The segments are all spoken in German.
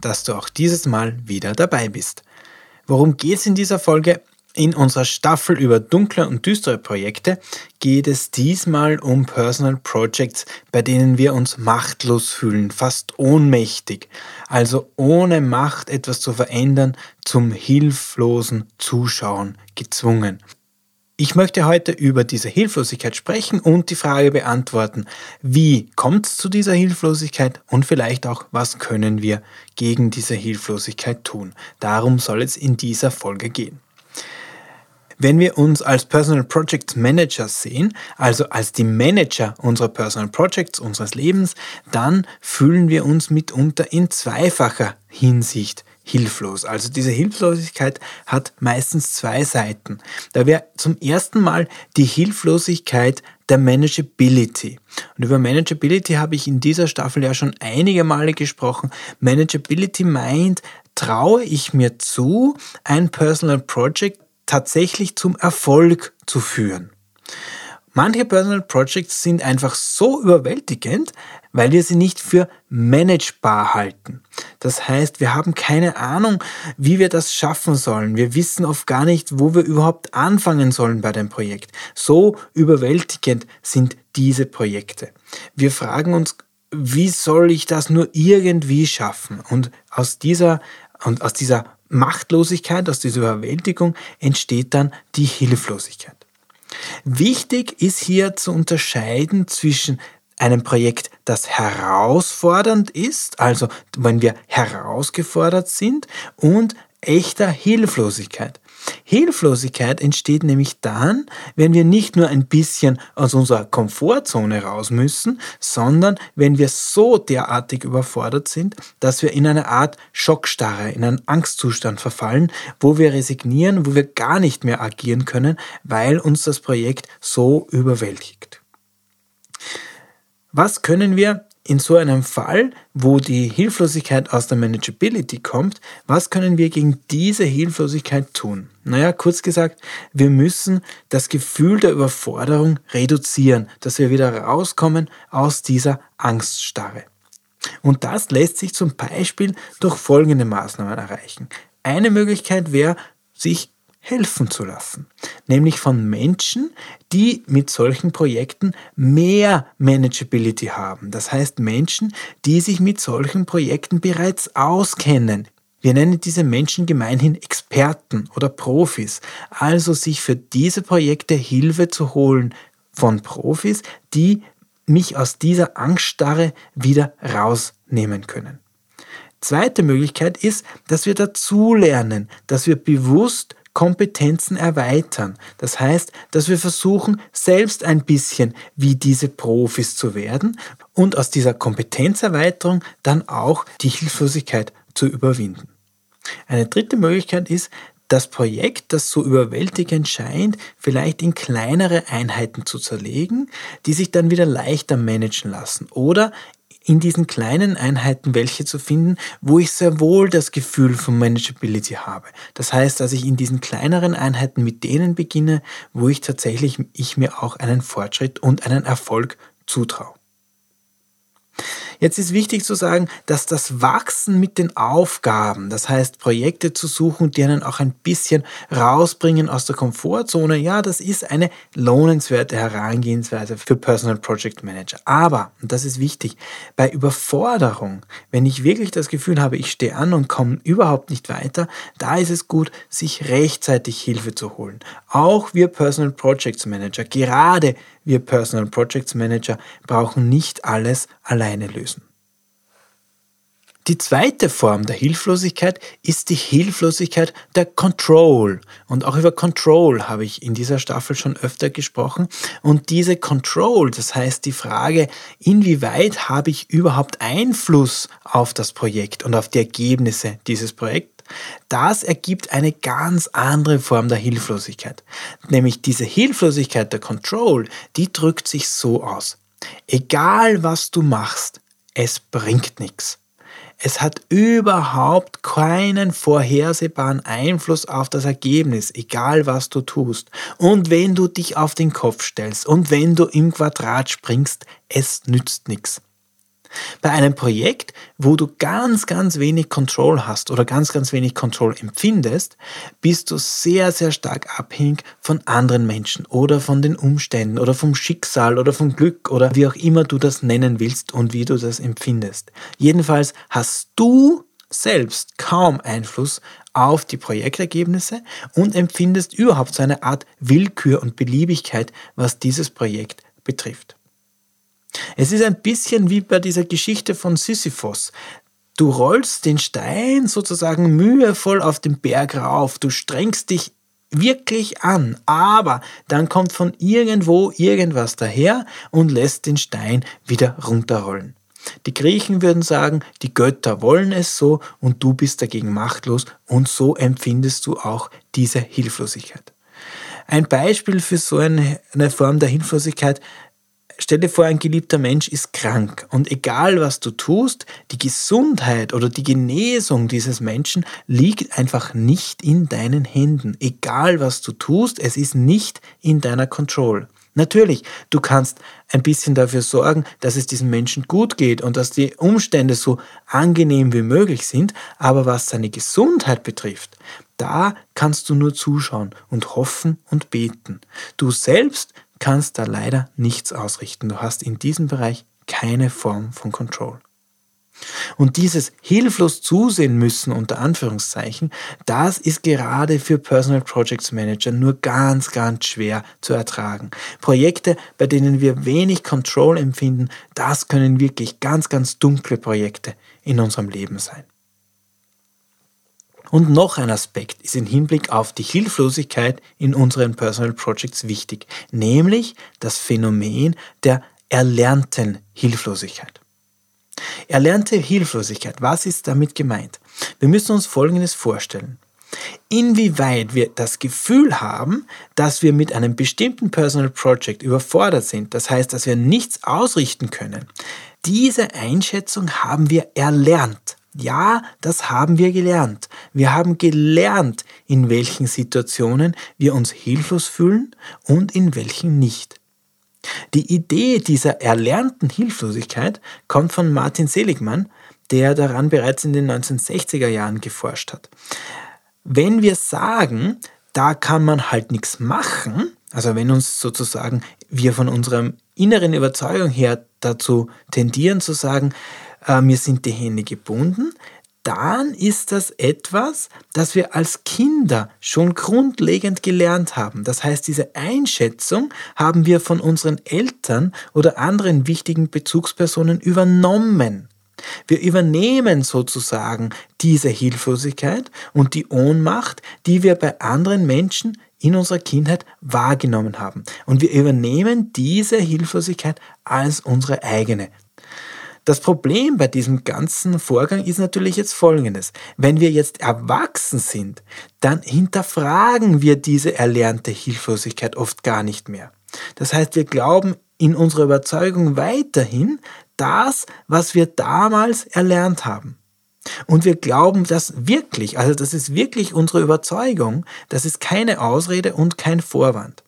dass du auch dieses Mal wieder dabei bist. Worum geht es in dieser Folge? In unserer Staffel über dunkle und düstere Projekte geht es diesmal um Personal Projects, bei denen wir uns machtlos fühlen, fast ohnmächtig, also ohne Macht etwas zu verändern, zum hilflosen Zuschauen gezwungen. Ich möchte heute über diese Hilflosigkeit sprechen und die Frage beantworten, wie kommt es zu dieser Hilflosigkeit und vielleicht auch, was können wir gegen diese Hilflosigkeit tun. Darum soll es in dieser Folge gehen. Wenn wir uns als Personal Project Manager sehen, also als die Manager unserer Personal Projects, unseres Lebens, dann fühlen wir uns mitunter in zweifacher Hinsicht hilflos. Also diese Hilflosigkeit hat meistens zwei Seiten. Da wäre zum ersten Mal die Hilflosigkeit der Manageability. Und über Manageability habe ich in dieser Staffel ja schon einige Male gesprochen. Manageability meint, traue ich mir zu, ein Personal Project tatsächlich zum Erfolg zu führen. Manche Personal Projects sind einfach so überwältigend, weil wir sie nicht für managebar halten. Das heißt, wir haben keine Ahnung, wie wir das schaffen sollen. Wir wissen oft gar nicht, wo wir überhaupt anfangen sollen bei dem Projekt. So überwältigend sind diese Projekte. Wir fragen uns, wie soll ich das nur irgendwie schaffen? Und aus dieser, und aus dieser Machtlosigkeit, aus dieser Überwältigung entsteht dann die Hilflosigkeit. Wichtig ist hier zu unterscheiden zwischen einem Projekt, das herausfordernd ist, also wenn wir herausgefordert sind, und echter Hilflosigkeit. Hilflosigkeit entsteht nämlich dann, wenn wir nicht nur ein bisschen aus unserer Komfortzone raus müssen, sondern wenn wir so derartig überfordert sind, dass wir in eine Art Schockstarre, in einen Angstzustand verfallen, wo wir resignieren, wo wir gar nicht mehr agieren können, weil uns das Projekt so überwältigt. Was können wir in so einem Fall, wo die Hilflosigkeit aus der Manageability kommt, was können wir gegen diese Hilflosigkeit tun? Naja, kurz gesagt, wir müssen das Gefühl der Überforderung reduzieren, dass wir wieder rauskommen aus dieser Angststarre. Und das lässt sich zum Beispiel durch folgende Maßnahmen erreichen. Eine Möglichkeit wäre, sich helfen zu lassen. Nämlich von Menschen, die mit solchen Projekten mehr Manageability haben. Das heißt Menschen, die sich mit solchen Projekten bereits auskennen. Wir nennen diese Menschen gemeinhin Experten oder Profis. Also sich für diese Projekte Hilfe zu holen von Profis, die mich aus dieser Angststarre wieder rausnehmen können. Zweite Möglichkeit ist, dass wir dazulernen, dass wir bewusst Kompetenzen erweitern. Das heißt, dass wir versuchen, selbst ein bisschen wie diese Profis zu werden und aus dieser Kompetenzerweiterung dann auch die Hilflosigkeit zu überwinden. Eine dritte Möglichkeit ist, das Projekt, das so überwältigend scheint, vielleicht in kleinere Einheiten zu zerlegen, die sich dann wieder leichter managen lassen oder in diesen kleinen Einheiten welche zu finden, wo ich sehr wohl das Gefühl von Manageability habe. Das heißt, dass ich in diesen kleineren Einheiten mit denen beginne, wo ich tatsächlich ich mir auch einen Fortschritt und einen Erfolg zutraue. Jetzt ist wichtig zu sagen, dass das Wachsen mit den Aufgaben, das heißt Projekte zu suchen, die einen auch ein bisschen rausbringen aus der Komfortzone, ja, das ist eine lohnenswerte Herangehensweise für Personal Project Manager. Aber, und das ist wichtig, bei Überforderung, wenn ich wirklich das Gefühl habe, ich stehe an und komme überhaupt nicht weiter, da ist es gut, sich rechtzeitig Hilfe zu holen. Auch wir Personal Projects Manager, gerade wir Personal Projects Manager brauchen nicht alles alleine lösen. Die zweite Form der Hilflosigkeit ist die Hilflosigkeit der Control. Und auch über Control habe ich in dieser Staffel schon öfter gesprochen. Und diese Control, das heißt die Frage, inwieweit habe ich überhaupt Einfluss auf das Projekt und auf die Ergebnisse dieses Projekts, das ergibt eine ganz andere Form der Hilflosigkeit. Nämlich diese Hilflosigkeit der Control, die drückt sich so aus. Egal was du machst, es bringt nichts. Es hat überhaupt keinen vorhersehbaren Einfluss auf das Ergebnis, egal was du tust. Und wenn du dich auf den Kopf stellst und wenn du im Quadrat springst, es nützt nichts. Bei einem Projekt, wo du ganz, ganz wenig Control hast oder ganz, ganz wenig Control empfindest, bist du sehr, sehr stark abhängig von anderen Menschen oder von den Umständen oder vom Schicksal oder vom Glück oder wie auch immer du das nennen willst und wie du das empfindest. Jedenfalls hast du selbst kaum Einfluss auf die Projektergebnisse und empfindest überhaupt so eine Art Willkür und Beliebigkeit, was dieses Projekt betrifft. Es ist ein bisschen wie bei dieser Geschichte von Sisyphos. Du rollst den Stein sozusagen mühevoll auf den Berg rauf, du strengst dich wirklich an, aber dann kommt von irgendwo irgendwas daher und lässt den Stein wieder runterrollen. Die Griechen würden sagen, die Götter wollen es so und du bist dagegen machtlos und so empfindest du auch diese Hilflosigkeit. Ein Beispiel für so eine, Form der Hilflosigkeit Stell dir vor, ein geliebter Mensch ist krank und egal was du tust, die Gesundheit oder die Genesung dieses Menschen liegt einfach nicht in deinen Händen. Egal was du tust, es ist nicht in deiner Control. Natürlich, du kannst ein bisschen dafür sorgen, dass es diesem Menschen gut geht und dass die Umstände so angenehm wie möglich sind, aber was seine Gesundheit betrifft, da kannst du nur zuschauen und hoffen und beten. Du selbst kannst da leider nichts ausrichten. Du hast in diesem Bereich keine Form von Control. Und dieses hilflos zusehen müssen, unter Anführungszeichen, das ist gerade für Personal Projects Manager nur ganz, ganz schwer zu ertragen. Projekte, bei denen wir wenig Control empfinden, das können wirklich ganz, ganz dunkle Projekte in unserem Leben sein. Und noch ein Aspekt ist im Hinblick auf die Hilflosigkeit in unseren Personal Projects wichtig, nämlich das Phänomen der erlernten Hilflosigkeit. Erlernte Hilflosigkeit, was ist damit gemeint? Wir müssen uns Folgendes vorstellen. Inwieweit wir das Gefühl haben, dass wir mit einem bestimmten Personal Project überfordert sind, das heißt, dass wir nichts ausrichten können, diese Einschätzung haben wir erlernt. Ja, das haben wir gelernt. Wir haben gelernt, in welchen Situationen wir uns hilflos fühlen und in welchen nicht. Die Idee dieser erlernten Hilflosigkeit kommt von Martin Seligmann, der daran bereits in den 1960er Jahren geforscht hat. Wenn wir sagen, da kann man halt nichts machen, also wenn uns sozusagen wir von unserer inneren Überzeugung her dazu tendieren zu sagen, äh, mir sind die Hände gebunden, dann ist das etwas, das wir als Kinder schon grundlegend gelernt haben. Das heißt, diese Einschätzung haben wir von unseren Eltern oder anderen wichtigen Bezugspersonen übernommen. Wir übernehmen sozusagen diese Hilflosigkeit und die Ohnmacht, die wir bei anderen Menschen in unserer Kindheit wahrgenommen haben. Und wir übernehmen diese Hilflosigkeit als unsere eigene. Das Problem bei diesem ganzen Vorgang ist natürlich jetzt folgendes. Wenn wir jetzt erwachsen sind, dann hinterfragen wir diese erlernte Hilflosigkeit oft gar nicht mehr. Das heißt, wir glauben in unserer Überzeugung weiterhin das, was wir damals erlernt haben. Und wir glauben das wirklich, also das ist wirklich unsere Überzeugung, das ist keine Ausrede und kein Vorwand.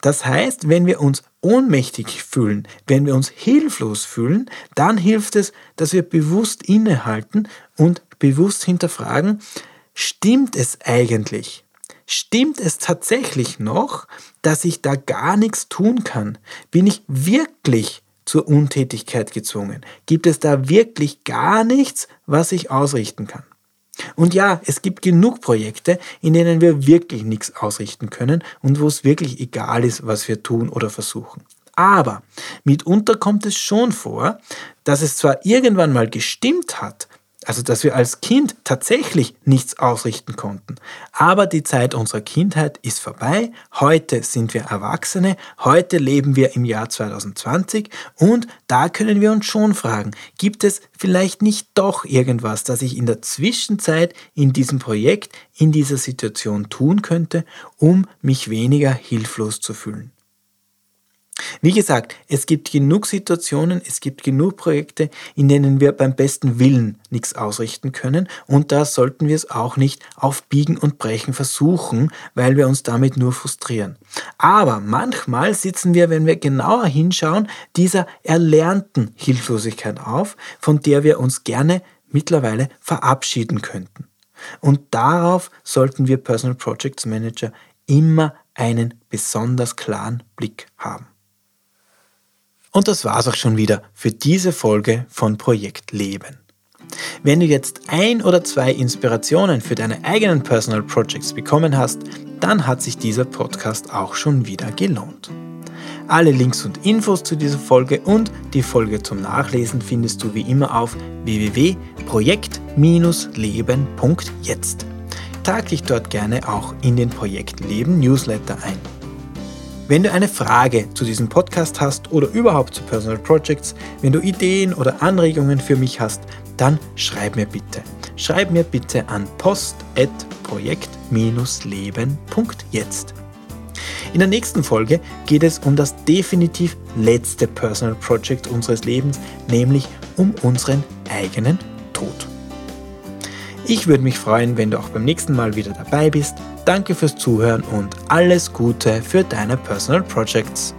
Das heißt, wenn wir uns ohnmächtig fühlen, wenn wir uns hilflos fühlen, dann hilft es, dass wir bewusst innehalten und bewusst hinterfragen, stimmt es eigentlich? Stimmt es tatsächlich noch, dass ich da gar nichts tun kann? Bin ich wirklich zur Untätigkeit gezwungen? Gibt es da wirklich gar nichts, was ich ausrichten kann? Und ja, es gibt genug Projekte, in denen wir wirklich nichts ausrichten können und wo es wirklich egal ist, was wir tun oder versuchen. Aber mitunter kommt es schon vor, dass es zwar irgendwann mal gestimmt hat, also dass wir als Kind tatsächlich nichts ausrichten konnten. Aber die Zeit unserer Kindheit ist vorbei. Heute sind wir Erwachsene. Heute leben wir im Jahr 2020. Und da können wir uns schon fragen, gibt es vielleicht nicht doch irgendwas, das ich in der Zwischenzeit in diesem Projekt, in dieser Situation tun könnte, um mich weniger hilflos zu fühlen? Wie gesagt, es gibt genug Situationen, es gibt genug Projekte, in denen wir beim besten Willen nichts ausrichten können und da sollten wir es auch nicht auf Biegen und Brechen versuchen, weil wir uns damit nur frustrieren. Aber manchmal sitzen wir, wenn wir genauer hinschauen, dieser erlernten Hilflosigkeit auf, von der wir uns gerne mittlerweile verabschieden könnten. Und darauf sollten wir Personal Projects Manager immer einen besonders klaren Blick haben. Und das war's auch schon wieder für diese Folge von Projekt Leben. Wenn du jetzt ein oder zwei Inspirationen für deine eigenen Personal Projects bekommen hast, dann hat sich dieser Podcast auch schon wieder gelohnt. Alle Links und Infos zu dieser Folge und die Folge zum Nachlesen findest du wie immer auf www.projekt-leben.jetzt. Trag dich dort gerne auch in den Projekt Leben Newsletter ein. Wenn du eine Frage zu diesem Podcast hast oder überhaupt zu Personal Projects, wenn du Ideen oder Anregungen für mich hast, dann schreib mir bitte. Schreib mir bitte an post.projekt-leben.jetzt. In der nächsten Folge geht es um das definitiv letzte Personal Project unseres Lebens, nämlich um unseren eigenen Tod. Ich würde mich freuen, wenn du auch beim nächsten Mal wieder dabei bist. Danke fürs Zuhören und alles Gute für deine Personal Projects.